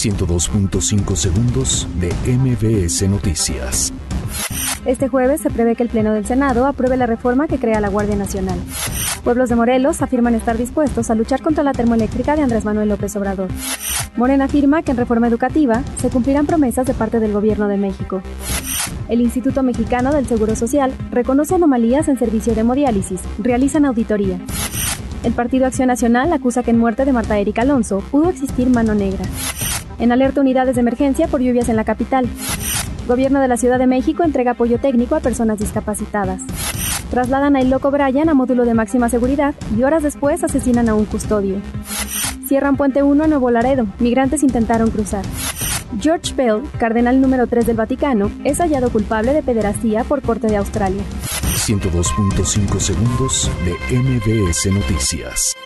102.5 segundos de MBS Noticias. Este jueves se prevé que el Pleno del Senado apruebe la reforma que crea la Guardia Nacional. Pueblos de Morelos afirman estar dispuestos a luchar contra la termoeléctrica de Andrés Manuel López Obrador. Morena afirma que en reforma educativa se cumplirán promesas de parte del Gobierno de México. El Instituto Mexicano del Seguro Social reconoce anomalías en servicio de hemodiálisis, realizan auditoría. El Partido Acción Nacional acusa que en muerte de Marta Erika Alonso pudo existir mano negra. En alerta unidades de emergencia por lluvias en la capital. Gobierno de la Ciudad de México entrega apoyo técnico a personas discapacitadas. Trasladan a El Loco Brian a módulo de máxima seguridad y horas después asesinan a un custodio. Cierran Puente 1 a Nuevo Laredo. Migrantes intentaron cruzar. George Bell, cardenal número 3 del Vaticano, es hallado culpable de pederastía por Corte de Australia. 102.5 segundos de MBS Noticias.